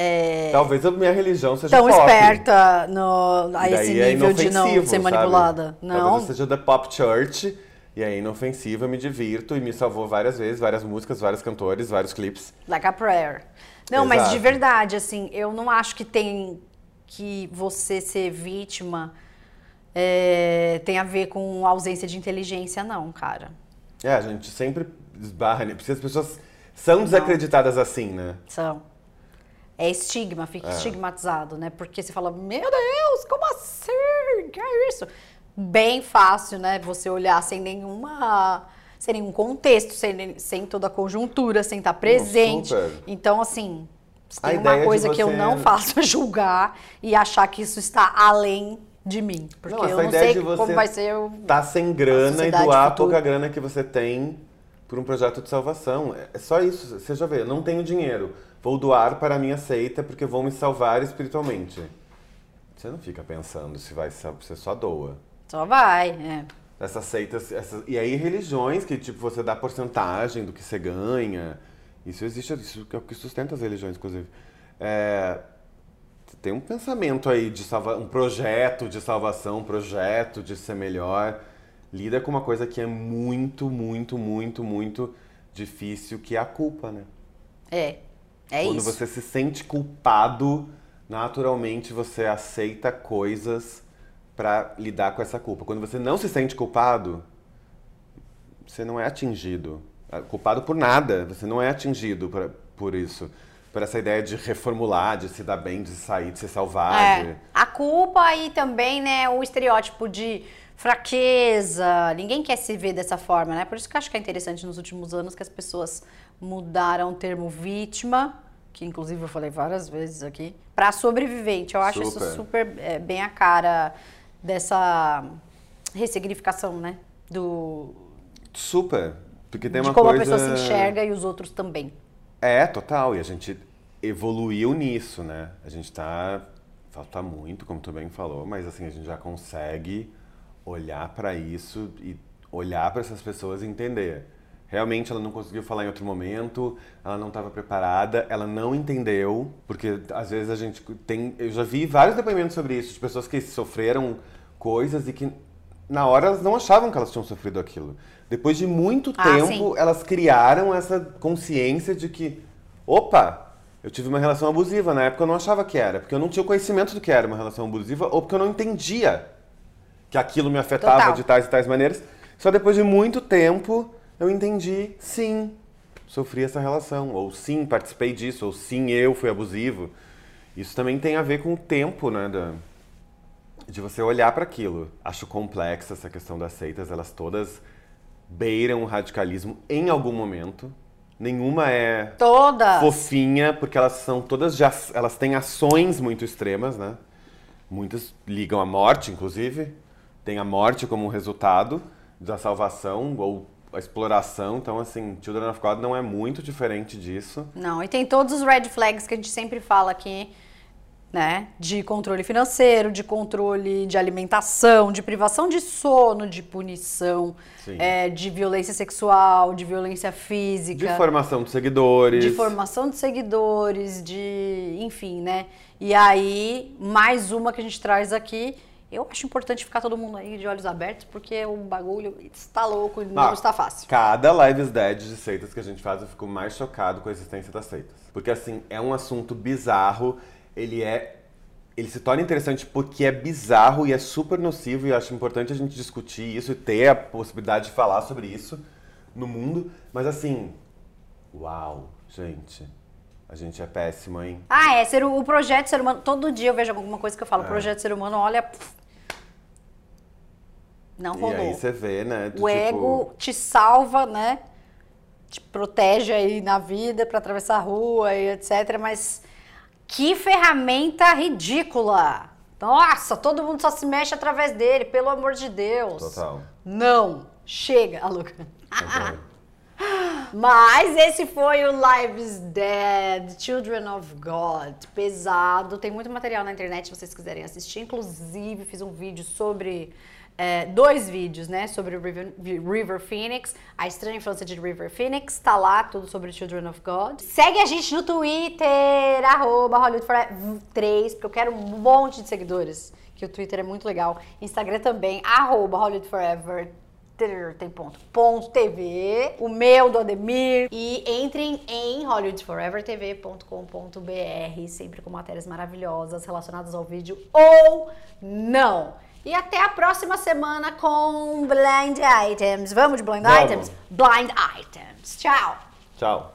Speaker 1: É,
Speaker 2: Talvez a minha religião seja
Speaker 1: tão
Speaker 2: pop.
Speaker 1: esperta no, a esse
Speaker 2: é
Speaker 1: nível de não ser
Speaker 2: sabe?
Speaker 1: manipulada. Não.
Speaker 2: Talvez seja da pop church e é inofensivo, eu me divirto e me salvou várias vezes, várias músicas, vários cantores, vários clipes.
Speaker 1: Like a prayer. Não, mas de
Speaker 2: Exato.
Speaker 1: verdade, assim, eu não acho que tem que você ser vítima é, tem a ver com ausência de inteligência, não, cara.
Speaker 2: É, a gente sempre esbarra, né? Porque as pessoas são desacreditadas assim, né?
Speaker 1: São. É estigma, fica
Speaker 2: É.
Speaker 1: estigmatizado, né? Porque você fala, meu Deus, como assim? Que é isso? Bem fácil, né? Você olhar sem nenhuma. Sem nenhum contexto, sem, sem toda a conjuntura, sem estar presente. Então, assim, tem uma coisa que eu
Speaker 2: você-
Speaker 1: não <laughs> faço é julgar e achar que isso está além de mim. Porque
Speaker 2: Não,
Speaker 1: eu não sei
Speaker 2: você
Speaker 1: como vai ser o.
Speaker 2: Tá sem grana e doar pouca grana que você tem por um projeto de salvação. É só isso. Você já vê, não tenho dinheiro. Vou doar para a minha seita porque vão me salvar espiritualmente. Você não fica pensando se vai você só doa.
Speaker 1: Só vai, é.
Speaker 2: Essas seitas, essas, e aí religiões que tipo você dá porcentagem do que você ganha. Isso existe, isso é o que sustenta as religiões, inclusive. É, tem um pensamento aí de salva, um projeto de salvação, um projeto de ser melhor. Lida com uma coisa que é muito, muito, muito, muito difícil, que é a culpa, né?
Speaker 1: É. É
Speaker 2: Quando
Speaker 1: isso.
Speaker 2: você se sente culpado naturalmente você aceita coisas para lidar com essa culpa. Quando você não se sente culpado, você não é atingido. É culpado por nada, você não é atingido por, por isso. Por essa ideia de reformular, de se dar bem, de sair, de se salvar.
Speaker 1: É,
Speaker 2: de-
Speaker 1: a culpa e também, né, o estereótipo de fraqueza. Ninguém quer se ver dessa forma, né? Por isso que eu acho que é interessante nos últimos anos que as pessoas mudaram o termo vítima, que inclusive eu falei várias vezes aqui, para sobrevivente. Eu acho isso
Speaker 2: Super.
Speaker 1: super é, bem a cara dessa ressignificação, né? Do,
Speaker 2: Super. Porque tem
Speaker 1: de
Speaker 2: uma
Speaker 1: como
Speaker 2: coisa...
Speaker 1: a pessoa se enxerga e os outros também.
Speaker 2: É, total. E a gente evoluiu nisso, né? A gente tá. Falta muito, como tu bem falou, mas assim, a gente já consegue olhar pra isso e olhar pra essas pessoas e entender. Realmente ela não conseguiu falar em outro momento, ela não estava preparada, ela não entendeu, porque às vezes a gente tem. Eu já vi vários depoimentos sobre isso, de pessoas que sofreram coisas e que na hora elas não achavam que elas tinham sofrido aquilo. Depois de muito
Speaker 1: Ah,
Speaker 2: tempo,
Speaker 1: sim.
Speaker 2: elas criaram essa consciência de que, opa, eu tive uma relação abusiva. Na época eu não achava que era, porque eu não tinha o conhecimento do que era uma relação abusiva, ou porque eu não entendia que aquilo me afetava
Speaker 1: Total.
Speaker 2: de tais e tais maneiras. Só depois de muito tempo eu entendi, sim, sofri essa relação, ou sim, participei disso, ou sim, eu fui abusivo. Isso também tem a ver com o tempo, né, da, de você olhar para aquilo. Acho complexa essa questão das seitas, elas todas beiram o radicalismo em algum momento. Nenhuma é
Speaker 1: Todas.
Speaker 2: fofinha, porque elas são todas já elas têm ações muito extremas, né? Muitas ligam à morte, inclusive. Tem a morte como um resultado da salvação ou a exploração. Então, assim, Children of God não é muito diferente disso.
Speaker 1: Não, e tem todos os red flags que a gente sempre fala aqui, né? De controle financeiro, de controle de alimentação, de privação de sono, de punição, é, de violência sexual, de violência física.
Speaker 2: De formação de seguidores.
Speaker 1: de formação de seguidores, de. enfim, né? E aí, mais uma que a gente traz aqui. Eu acho importante ficar todo mundo aí de olhos abertos, porque o bagulho está louco e não está fácil.
Speaker 2: Cada Lives Dead de seitas que a gente faz, eu fico mais chocado com a existência das seitas. Porque, assim, é um assunto bizarro, ele é. Ele se torna interessante porque é bizarro e é super nocivo, e eu acho importante a gente discutir isso e ter a possibilidade de falar sobre isso no mundo. Mas, assim. Uau, gente. A gente é péssimo, hein?
Speaker 1: Ah, é, ser, o projeto ser humano. Todo dia eu vejo alguma coisa que eu
Speaker 2: É.
Speaker 1: falo, projeto ser humano, olha. pff, não
Speaker 2: E
Speaker 1: rolou.
Speaker 2: aí você vê, né?
Speaker 1: o
Speaker 2: tipo,
Speaker 1: ego te salva, né? Te protege aí na vida pra atravessar a rua e etc. Mas que ferramenta ridícula! Nossa, todo mundo só se mexe através dele, pelo amor de Deus.
Speaker 2: Total.
Speaker 1: Não, chega, a <laughs> Luca.
Speaker 2: Total. <laughs>
Speaker 1: Mas esse foi o Lives Dead, Children of God, pesado. Tem muito material na internet se vocês quiserem assistir. Inclusive, fiz um vídeo sobre. É, dois vídeos, né? Sobre o River, River Phoenix, a estranha infância de River Phoenix. Tá lá tudo sobre Children of God. Segue a gente no Twitter, arroba Hollywood Forever 3, porque eu quero um monte de seguidores. Que o Twitter é muito legal. Instagram também, arroba Hollywood Forever tem ponto, ponto TV, o meu do Ademir e entrem em hollywoodforevertv.com.br sempre com matérias maravilhosas relacionadas ao vídeo ou não. E até a próxima semana com Blind Items. Vamos de Blind
Speaker 2: Vamos.
Speaker 1: Items? Blind Items. Tchau.
Speaker 2: Tchau.